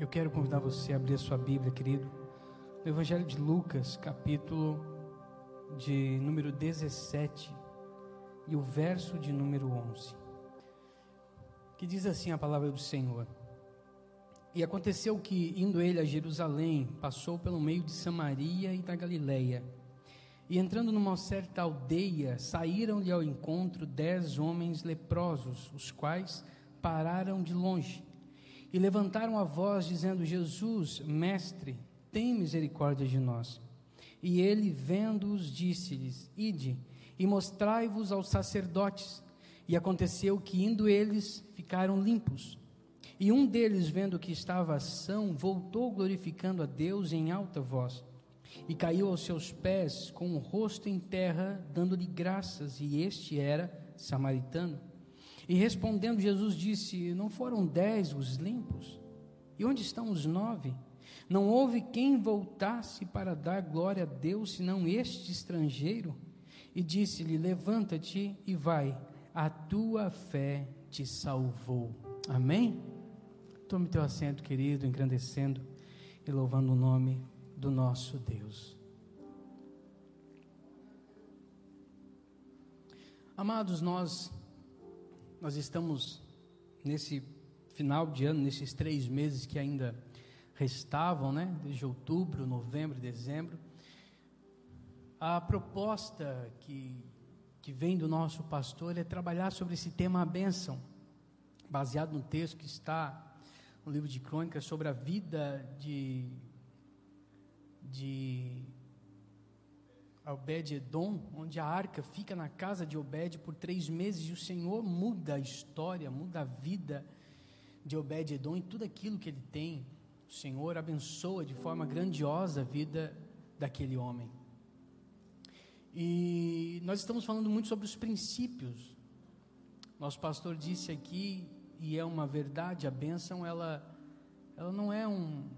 Eu quero convidar você a abrir a sua Bíblia, querido, no Evangelho de Lucas, capítulo de número 17 e o verso de número 11. Que diz assim a palavra do Senhor: E aconteceu que, indo ele a Jerusalém, passou pelo meio de Samaria e da Galileia. E entrando numa certa aldeia, saíram-lhe ao encontro dez homens leprosos, os quais pararam de longe e levantaram a voz, dizendo: Jesus, mestre, tem misericórdia de nós. E ele, vendo-os, disse-lhes: Ide e mostrai-vos aos sacerdotes. E aconteceu que, indo eles, ficaram limpos. E um deles, vendo que estava são, voltou glorificando a Deus em alta voz. E caiu aos seus pés, com o rosto em terra, dando-lhe graças, e este era samaritano. E respondendo, Jesus disse: Não foram dez os limpos? E onde estão os nove? Não houve quem voltasse para dar glória a Deus, senão este estrangeiro? E disse-lhe: Levanta-te e vai, a tua fé te salvou. Amém? Tome teu assento, querido, engrandecendo e louvando o nome do nosso Deus. Amados, nós nós estamos nesse final de ano, nesses três meses que ainda restavam, né? Desde outubro, novembro, dezembro. A proposta que, que vem do nosso pastor é trabalhar sobre esse tema a bênção, baseado no texto que está no livro de Crônicas sobre a vida de, de Obed-Edom, onde a arca fica na casa de Obed por três meses e o Senhor muda a história, muda a vida de Obed-Edom e tudo aquilo que ele tem. O Senhor abençoa de forma grandiosa a vida daquele homem. E nós estamos falando muito sobre os princípios. Nosso pastor disse aqui, e é uma verdade, a bênção ela, ela não é um,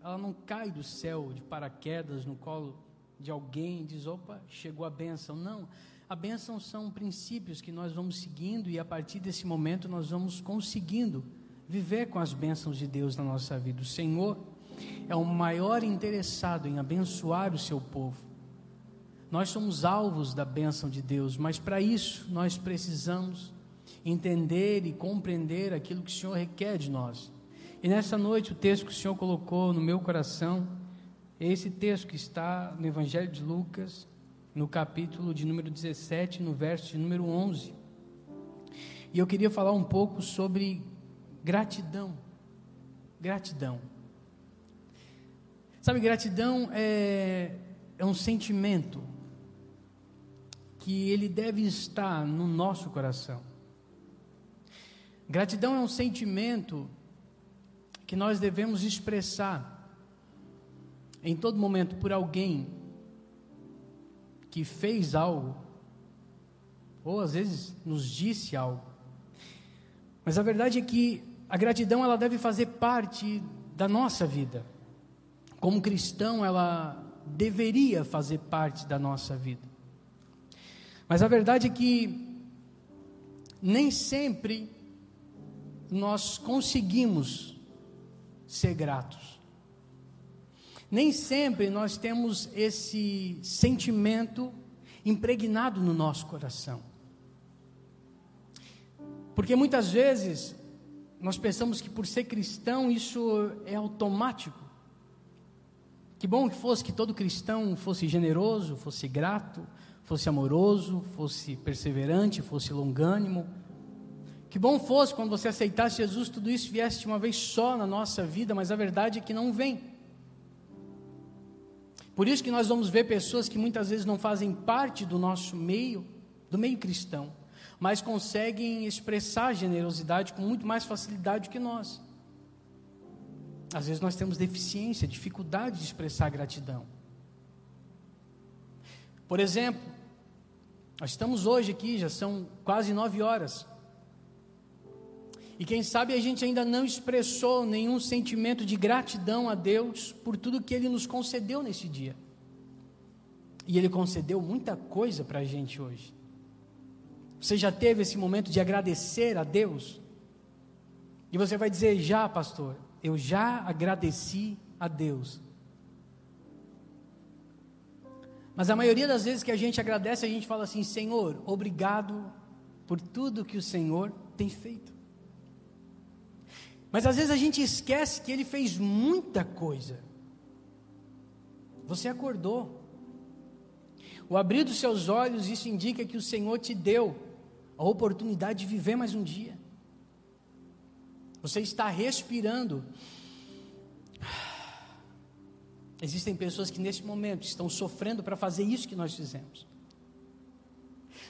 ela não cai do céu de paraquedas no colo de alguém diz: opa, chegou a bênção. Não. A bênção são princípios que nós vamos seguindo e a partir desse momento nós vamos conseguindo viver com as bênçãos de Deus na nossa vida. O Senhor é o maior interessado em abençoar o seu povo. Nós somos alvos da bênção de Deus, mas para isso nós precisamos entender e compreender aquilo que o Senhor requer de nós. E nessa noite, o texto que o Senhor colocou no meu coração esse texto que está no Evangelho de Lucas, no capítulo de número 17, no verso de número 11. E eu queria falar um pouco sobre gratidão. Gratidão. Sabe, gratidão é, é um sentimento que ele deve estar no nosso coração. Gratidão é um sentimento que nós devemos expressar em todo momento por alguém que fez algo, ou às vezes nos disse algo. Mas a verdade é que a gratidão ela deve fazer parte da nossa vida. Como cristão, ela deveria fazer parte da nossa vida. Mas a verdade é que nem sempre nós conseguimos ser gratos. Nem sempre nós temos esse sentimento impregnado no nosso coração. Porque muitas vezes nós pensamos que por ser cristão isso é automático. Que bom que fosse que todo cristão fosse generoso, fosse grato, fosse amoroso, fosse perseverante, fosse longânimo. Que bom fosse quando você aceitasse Jesus, tudo isso viesse de uma vez só na nossa vida, mas a verdade é que não vem. Por isso que nós vamos ver pessoas que muitas vezes não fazem parte do nosso meio, do meio cristão, mas conseguem expressar generosidade com muito mais facilidade que nós. Às vezes nós temos deficiência, dificuldade de expressar gratidão. Por exemplo, nós estamos hoje aqui, já são quase nove horas. E quem sabe a gente ainda não expressou nenhum sentimento de gratidão a Deus por tudo que Ele nos concedeu nesse dia. E Ele concedeu muita coisa para a gente hoje. Você já teve esse momento de agradecer a Deus? E você vai dizer, já, pastor. eu já agradeci a Deus. Mas a maioria das vezes que a gente agradece, a gente fala assim: Senhor, obrigado por tudo que o Senhor tem feito. Mas às vezes a gente esquece que Ele fez muita coisa. Você acordou. O abrir dos seus olhos, isso indica que o Senhor te deu a oportunidade de viver mais um dia. Você está respirando. Existem pessoas que neste momento estão sofrendo para fazer isso que nós fizemos.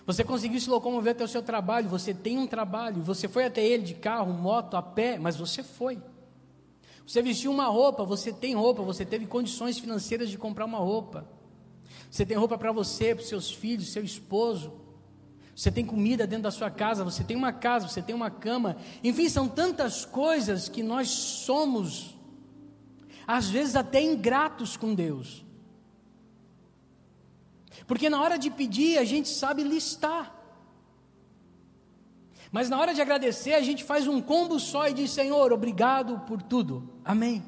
Você conseguiu se locomover até o seu trabalho, você tem um trabalho, você foi até ele de carro, moto, a pé, mas você foi. Você vestiu uma roupa, você tem roupa, você teve condições financeiras de comprar uma roupa. Você tem roupa para você, para os seus filhos, seu esposo. Você tem comida dentro da sua casa, você tem uma casa, você tem uma cama. Enfim, são tantas coisas que nós somos, às vezes até ingratos com Deus. Porque na hora de pedir, a gente sabe listar. Mas na hora de agradecer, a gente faz um combo só e diz: Senhor, obrigado por tudo. Amém.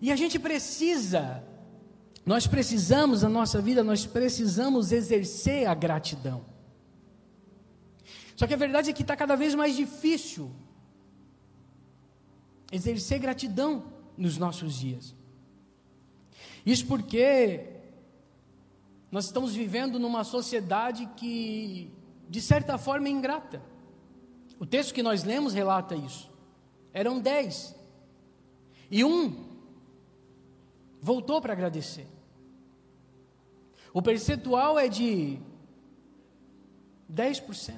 E a gente precisa nós precisamos, na nossa vida, nós precisamos exercer a gratidão. Só que a verdade é que está cada vez mais difícil exercer gratidão nos nossos dias. Isso porque nós estamos vivendo numa sociedade que, de certa forma, é ingrata. O texto que nós lemos relata isso. Eram dez. E um voltou para agradecer. O percentual é de 10%.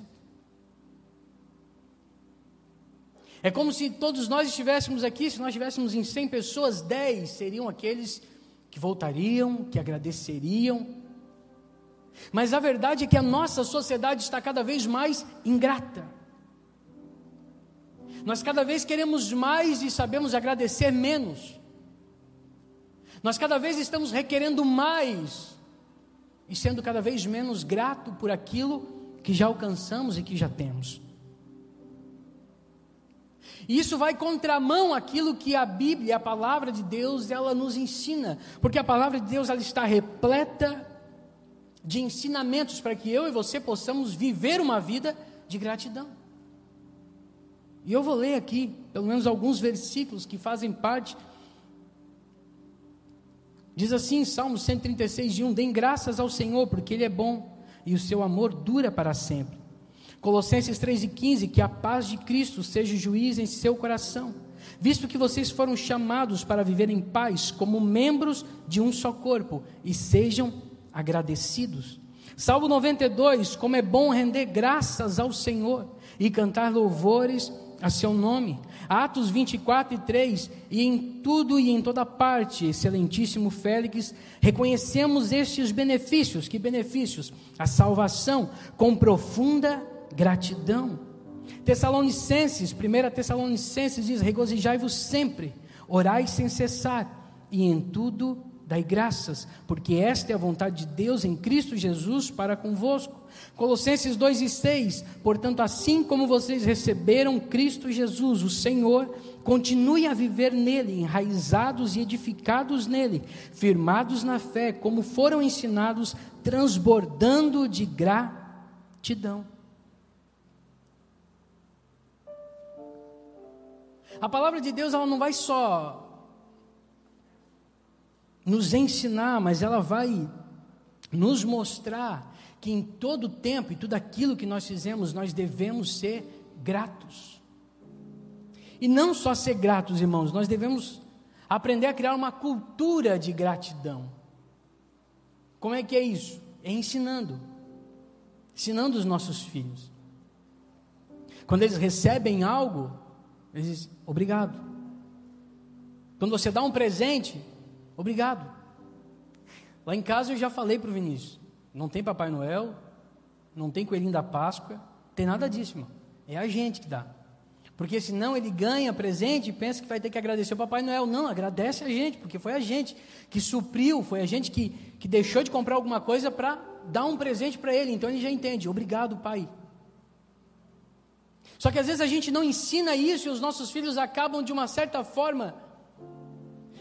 É como se todos nós estivéssemos aqui, se nós estivéssemos em 100 pessoas, 10 seriam aqueles que voltariam, que agradeceriam. Mas a verdade é que a nossa sociedade está cada vez mais ingrata. Nós cada vez queremos mais e sabemos agradecer menos. Nós cada vez estamos requerendo mais e sendo cada vez menos grato por aquilo que já alcançamos e que já temos. E isso vai contramão aquilo que a Bíblia, a palavra de Deus, ela nos ensina, porque a palavra de Deus ela está repleta de ensinamentos para que eu e você possamos viver uma vida de gratidão. E eu vou ler aqui, pelo menos alguns versículos que fazem parte Diz assim, Salmo 136, de 1: Deem graças ao Senhor, porque Ele é bom e o seu amor dura para sempre. Colossenses 3,15: Que a paz de Cristo seja juiz em seu coração, visto que vocês foram chamados para viver em paz, como membros de um só corpo, e sejam agradecidos. Salmo 92: Como é bom render graças ao Senhor e cantar louvores a seu nome. Atos 24 e 3, e em tudo e em toda parte, excelentíssimo Félix, reconhecemos estes benefícios, que benefícios? A salvação, com profunda gratidão. Tessalonicenses, 1 Tessalonicenses diz: regozijai-vos sempre, orai sem cessar, e em tudo dai graças, porque esta é a vontade de Deus em Cristo Jesus para convosco. Colossenses 2 e 6, portanto, assim como vocês receberam Cristo Jesus, o Senhor, continue a viver nele, enraizados e edificados nele, firmados na fé, como foram ensinados, transbordando de gratidão. A palavra de Deus ela não vai só nos ensinar, mas ela vai nos mostrar que em todo tempo e tudo aquilo que nós fizemos, nós devemos ser gratos. E não só ser gratos, irmãos, nós devemos aprender a criar uma cultura de gratidão. Como é que é isso? É ensinando. Ensinando os nossos filhos. Quando eles recebem algo, eles dizem, obrigado. Quando você dá um presente, Obrigado. Lá em casa eu já falei para o Vinícius: não tem Papai Noel, não tem Coelhinho da Páscoa, tem nada disso, irmão. É a gente que dá. Porque senão ele ganha presente e pensa que vai ter que agradecer o Papai Noel. Não, agradece a gente, porque foi a gente que supriu, foi a gente que, que deixou de comprar alguma coisa para dar um presente para ele. Então ele já entende. Obrigado, Pai. Só que às vezes a gente não ensina isso e os nossos filhos acabam de uma certa forma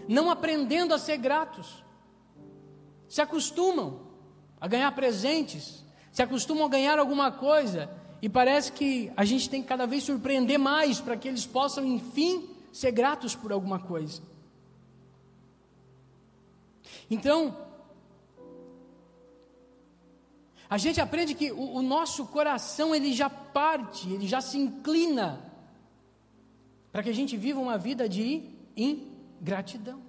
não aprendendo a ser gratos. Se acostumam a ganhar presentes, se acostumam a ganhar alguma coisa e parece que a gente tem que cada vez surpreender mais para que eles possam, enfim, ser gratos por alguma coisa. Então, a gente aprende que o, o, nosso coração ele já parte, ele já se inclina para que a gente viva uma vida de ingratidão.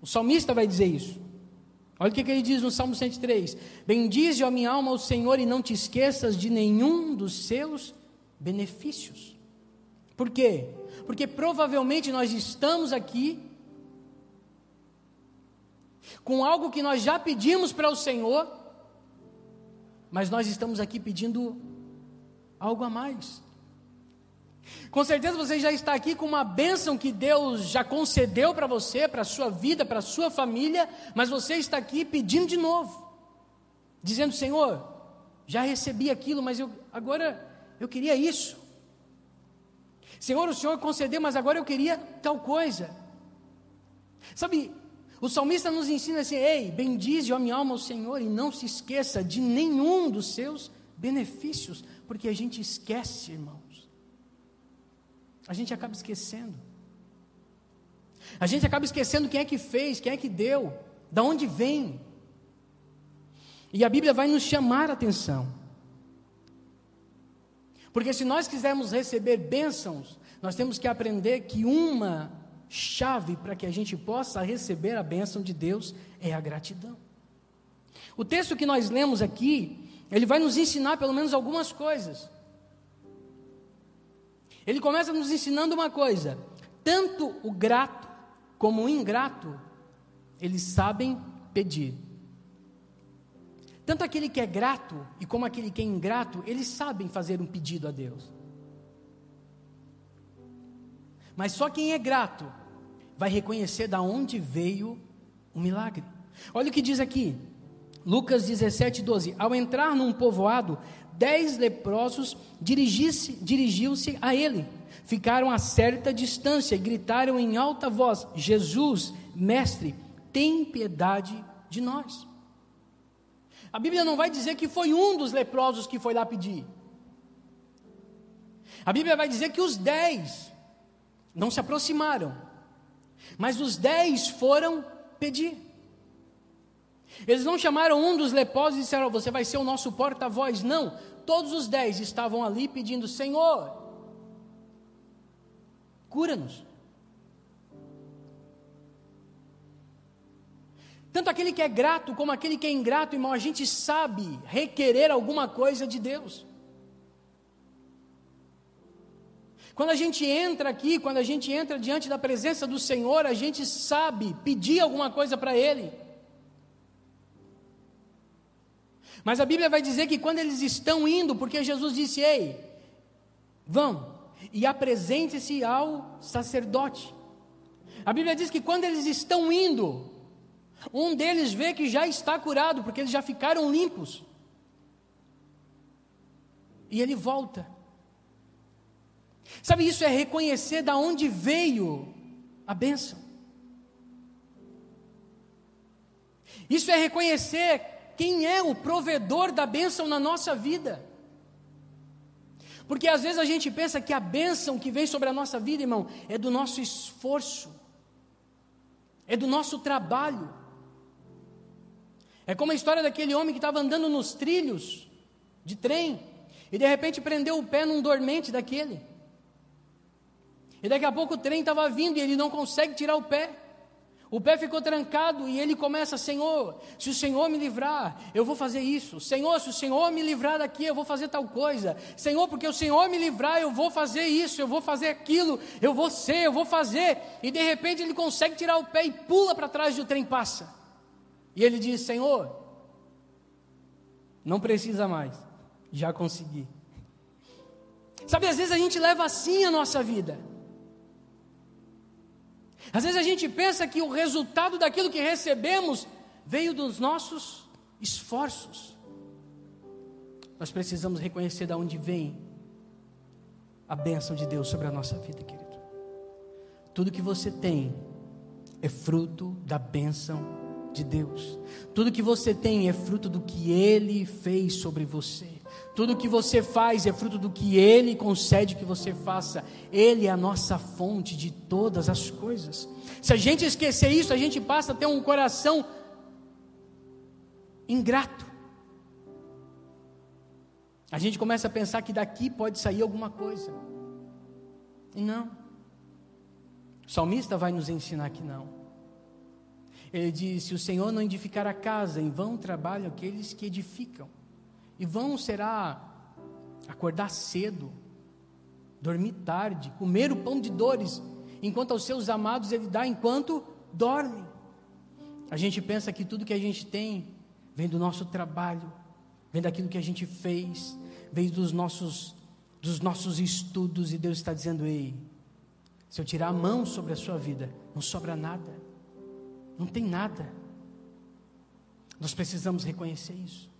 O salmista vai dizer isso. Olha o que, que ele diz no Salmo 103: Bendize, a minha alma, o Senhor, e não te esqueças de nenhum dos seus benefícios. Por quê? Porque provavelmente nós estamos aqui com algo que nós já pedimos para o Senhor, mas nós estamos aqui pedindo algo a mais. Com certeza você já está aqui com uma bênção que Deus já concedeu para você, para a sua vida, para a sua família, mas você está aqui pedindo de novo, dizendo: Senhor, já recebi aquilo, mas eu, agora eu queria isso. Senhor, o Senhor concedeu, mas agora eu queria tal coisa. Sabe, o salmista nos ensina assim: ei, bendize, ó minha alma, o Senhor, e não se esqueça de nenhum dos seus benefícios, porque a gente esquece, irmão. A gente acaba esquecendo. A gente acaba esquecendo quem é que fez, quem é que deu, da onde vem. E a Bíblia vai nos chamar a atenção. Porque se nós quisermos receber bênçãos, nós temos que aprender que uma chave para que a gente possa receber a bênção de Deus é a gratidão. O texto que nós lemos aqui, ele vai nos ensinar pelo menos algumas coisas. Ele começa nos ensinando uma coisa: tanto o grato como o ingrato, eles sabem pedir. Tanto aquele que é grato e como aquele que é ingrato, eles sabem fazer um pedido a Deus. Mas só quem é grato vai reconhecer da onde veio o milagre. Olha o que diz aqui, Lucas 17, 12. Ao entrar num povoado, dez leprosos dirigiu-se a ele. Ficaram a certa distância e gritaram em alta voz: Jesus, mestre, tem piedade de nós. A Bíblia não vai dizer que foi um dos leprosos que foi lá pedir. A Bíblia vai dizer que os dez não se aproximaram, mas os dez foram pedir. Eles não chamaram um dos leprosos e disseram: Você vai ser o nosso porta-voz. Não. Todos os dez estavam ali pedindo: Senhor, cura-nos. Tanto aquele que é grato como aquele que é ingrato, irmão, a gente sabe requerer alguma coisa de Deus. Quando a gente entra aqui, quando a gente entra diante da presença do Senhor, a gente sabe pedir alguma coisa para Ele. Mas a Bíblia vai dizer que quando eles estão indo, porque Jesus disse: Ei, vão e apresente-se ao sacerdote. A Bíblia diz que quando eles estão indo, um deles vê que já está curado, porque eles já ficaram limpos. E ele volta. Sabe, isso é reconhecer da onde veio a bênção. Isso é reconhecer quem é o provedor da bênção na nossa vida. Porque às vezes a gente pensa que a bênção que vem sobre a nossa vida, irmão, é do nosso esforço, é do nosso trabalho. É como a história daquele homem que estava andando nos trilhos de trem e de repente prendeu o pé num dormente daquele. E daqui a pouco o trem estava vindo e ele não consegue tirar o pé. O pé ficou trancado e ele começa: Senhor, se o Senhor me livrar, eu vou fazer isso. Senhor, se o Senhor me livrar daqui, eu vou fazer tal coisa. Senhor, porque o Senhor me livrar, eu vou fazer isso, eu vou fazer aquilo, eu vou ser, eu vou fazer. E de repente ele consegue tirar o pé e pula para trás e o trem passa. E ele diz: Senhor, não precisa mais, já consegui. Sabe, às vezes a gente leva assim a nossa vida. Às vezes a gente pensa que o resultado daquilo que recebemos veio dos nossos esforços. Nós precisamos reconhecer de onde vem a bênção de Deus sobre a nossa vida, querido. Tudo que você tem é fruto da bênção de Deus. Tudo que você tem é fruto do que Ele fez sobre você. Tudo que você faz é fruto do que Ele concede que você faça. Ele é a nossa fonte de todas as coisas. Se a gente esquecer isso, a gente passa a ter um coração ingrato. A gente começa a pensar que daqui pode sair alguma coisa. E não. O salmista vai nos ensinar que não. Ele diz: Se o Senhor não edificar a casa, em vão trabalham aqueles que edificam. E vão será acordar cedo, dormir tarde, comer o pão de dores, enquanto aos seus amados ele dá enquanto dorme. A gente pensa que tudo que a gente tem vem do nosso trabalho, vem daquilo que a gente fez, vem dos nossos, dos nossos estudos, e Deus está dizendo: ei, se eu tirar a mão sobre a sua vida, não sobra nada, não tem nada. Nós precisamos reconhecer isso.